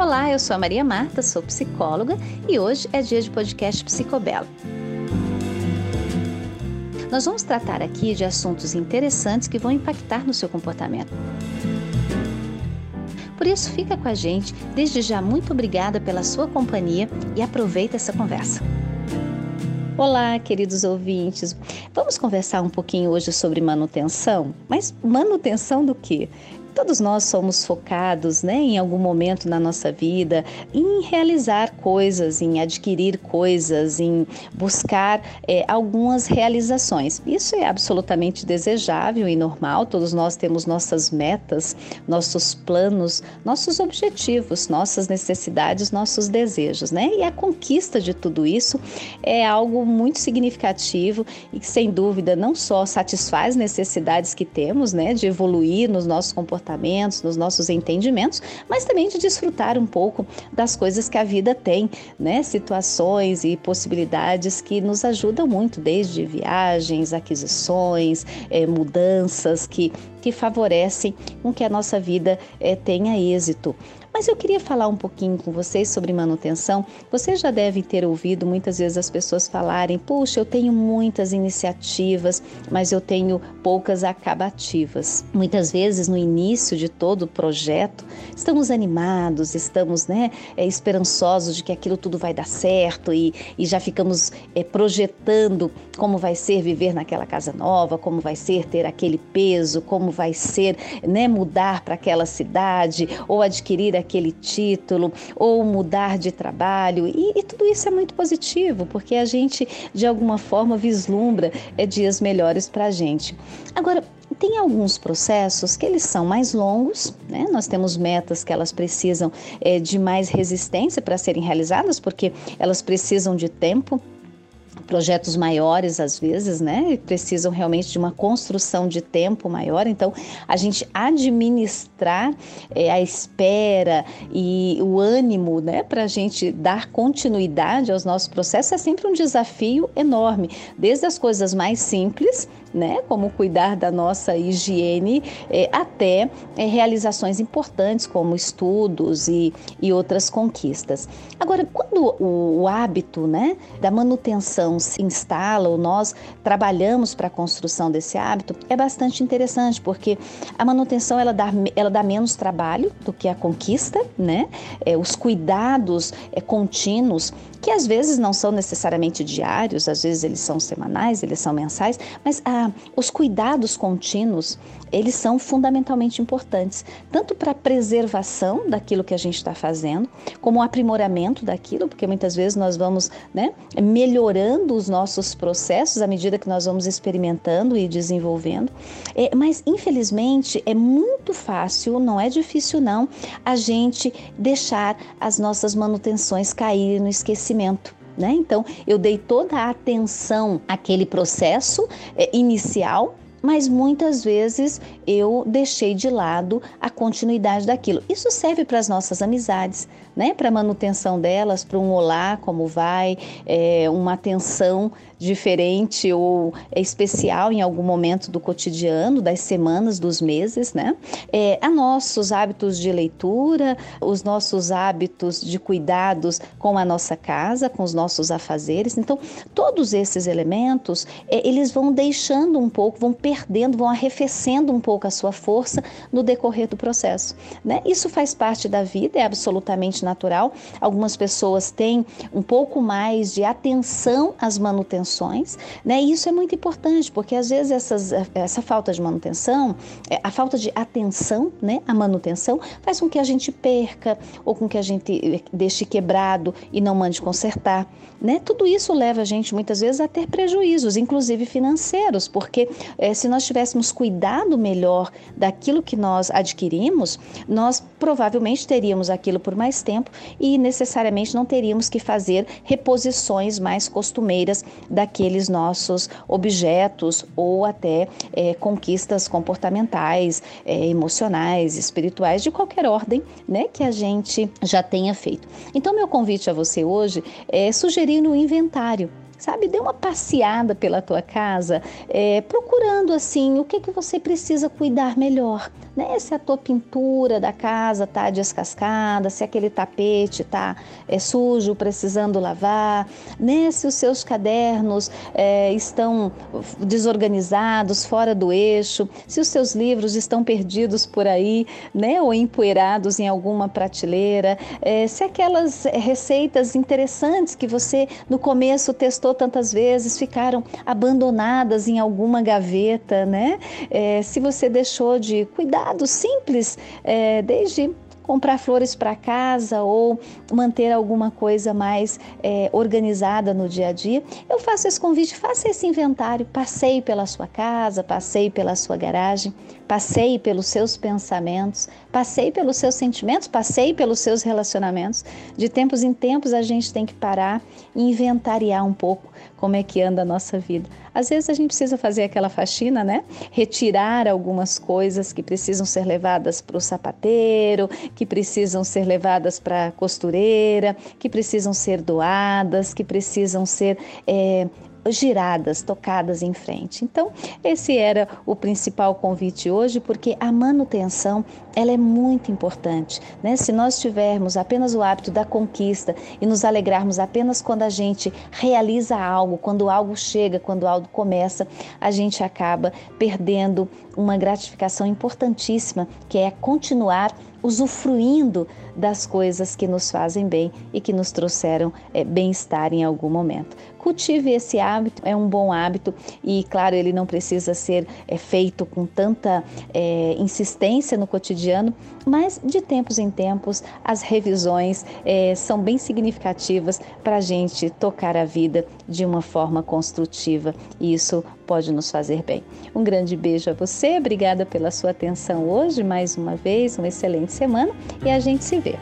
Olá, eu sou a Maria Marta, sou psicóloga e hoje é dia de podcast Psicobelo. Nós vamos tratar aqui de assuntos interessantes que vão impactar no seu comportamento. Por isso, fica com a gente. Desde já, muito obrigada pela sua companhia e aproveita essa conversa. Olá, queridos ouvintes. Vamos conversar um pouquinho hoje sobre manutenção? Mas manutenção do quê? Todos nós somos focados, né, em algum momento na nossa vida, em realizar coisas, em adquirir coisas, em buscar é, algumas realizações. Isso é absolutamente desejável e normal. Todos nós temos nossas metas, nossos planos, nossos objetivos, nossas necessidades, nossos desejos, né? E a conquista de tudo isso é algo muito significativo e que, sem dúvida, não só satisfaz necessidades que temos, né, de evoluir nos nossos comportamentos comportamentos, nos nossos entendimentos, mas também de desfrutar um pouco das coisas que a vida tem, né? Situações e possibilidades que nos ajudam muito, desde viagens, aquisições, é, mudanças que, que favorecem com que a nossa vida é, tenha êxito. Mas eu queria falar um pouquinho com vocês sobre manutenção. Vocês já devem ter ouvido muitas vezes as pessoas falarem: puxa, eu tenho muitas iniciativas, mas eu tenho poucas acabativas. Muitas vezes, no início de todo o projeto, estamos animados, estamos né, é, esperançosos de que aquilo tudo vai dar certo e, e já ficamos é, projetando como vai ser viver naquela casa nova, como vai ser ter aquele peso, como vai ser né, mudar para aquela cidade ou adquirir aquele título ou mudar de trabalho. E, e, tudo isso é muito positivo, porque a gente, de alguma forma, vislumbra é, dias melhores para a gente. Agora, tem alguns processos que eles são mais longos, né? Nós temos metas que elas precisam é, de mais resistência para serem realizadas, porque elas precisam de tempo projetos maiores às vezes, né? Precisam realmente de uma construção de tempo maior. Então, a gente administrar é, a espera e o ânimo, né, para a gente dar continuidade aos nossos processos é sempre um desafio enorme. Desde as coisas mais simples, né, como cuidar da nossa higiene, é, até é, realizações importantes como estudos e, e outras conquistas. Agora, quando o, o hábito, né, da manutenção se instala ou nós trabalhamos para a construção desse hábito, é bastante interessante, porque a manutenção ela dá, ela dá menos trabalho do que a conquista, né? É, os cuidados é, contínuos, que às vezes não são necessariamente diários, às vezes eles são semanais, eles são mensais, mas os cuidados contínuos, eles são fundamentalmente importantes, tanto para a preservação daquilo que a gente está fazendo, como o aprimoramento daquilo, porque muitas vezes nós vamos né, melhorando os nossos processos à medida que nós vamos experimentando e desenvolvendo. É, mas, infelizmente, é muito fácil, não é difícil não, a gente deixar as nossas manutenções caírem no esquecimento. Né? Então, eu dei toda a atenção àquele processo é, inicial mas muitas vezes eu deixei de lado a continuidade daquilo. Isso serve para as nossas amizades, né? Para a manutenção delas, para um olá, como vai, é, uma atenção diferente ou especial em algum momento do cotidiano, das semanas, dos meses, né? É, a nossos hábitos de leitura, os nossos hábitos de cuidados com a nossa casa, com os nossos afazeres. Então, todos esses elementos, é, eles vão deixando um pouco, vão perdendo, vão arrefecendo um pouco a sua força no decorrer do processo. Né? Isso faz parte da vida, é absolutamente natural. Algumas pessoas têm um pouco mais de atenção às manutenções, né? E isso é muito importante, porque às vezes essas, essa falta de manutenção, é, a falta de atenção né, à manutenção, faz com que a gente perca ou com que a gente deixe quebrado e não mande consertar. Né? Tudo isso leva a gente muitas vezes a ter prejuízos, inclusive financeiros, porque é, se nós tivéssemos cuidado melhor daquilo que nós adquirimos, nós provavelmente teríamos aquilo por mais tempo e necessariamente não teríamos que fazer reposições mais costumeiras daqueles nossos objetos ou até é, conquistas comportamentais, é, emocionais, espirituais, de qualquer ordem né, que a gente já tenha feito. Então, meu convite a você hoje é sugerir no inventário sabe? Dê uma passeada pela tua casa, é, procurando assim o que, que você precisa cuidar melhor. Né? Se a tua pintura da casa tá descascada, se aquele tapete tá é, sujo, precisando lavar, né? Se os seus cadernos é, estão desorganizados, fora do eixo, se os seus livros estão perdidos por aí, né? Ou empoeirados em alguma prateleira, é, se aquelas receitas interessantes que você no começo testou tantas vezes ficaram abandonadas em alguma gaveta, né? É, se você deixou de cuidados simples, é, desde comprar flores para casa ou manter alguma coisa mais é, organizada no dia a dia, eu faço esse convite, faça esse inventário, passeie pela sua casa, passeie pela sua garagem, passeie pelos seus pensamentos, passeie pelos seus sentimentos, passeie pelos seus relacionamentos. De tempos em tempos a gente tem que parar e inventariar um pouco como é que anda a nossa vida. Às vezes a gente precisa fazer aquela faxina, né? Retirar algumas coisas que precisam ser levadas para o sapateiro, que precisam ser levadas para a costureira, que precisam ser doadas, que precisam ser é, giradas, tocadas em frente. Então, esse era o principal convite hoje, porque a manutenção ela é muito importante. Né? Se nós tivermos apenas o hábito da conquista e nos alegrarmos apenas quando a gente realiza algo, quando algo chega, quando algo começa, a gente acaba perdendo uma gratificação importantíssima, que é continuar usufruindo das coisas que nos fazem bem e que nos trouxeram é, bem-estar em algum momento. Cultive esse hábito, é um bom hábito e, claro, ele não precisa ser é, feito com tanta é, insistência no cotidiano, mas de tempos em tempos as revisões são bem significativas para a gente tocar a vida de uma forma construtiva e isso pode nos fazer bem. Um grande beijo a você, obrigada pela sua atenção hoje, mais uma vez, uma excelente semana e a gente se vê.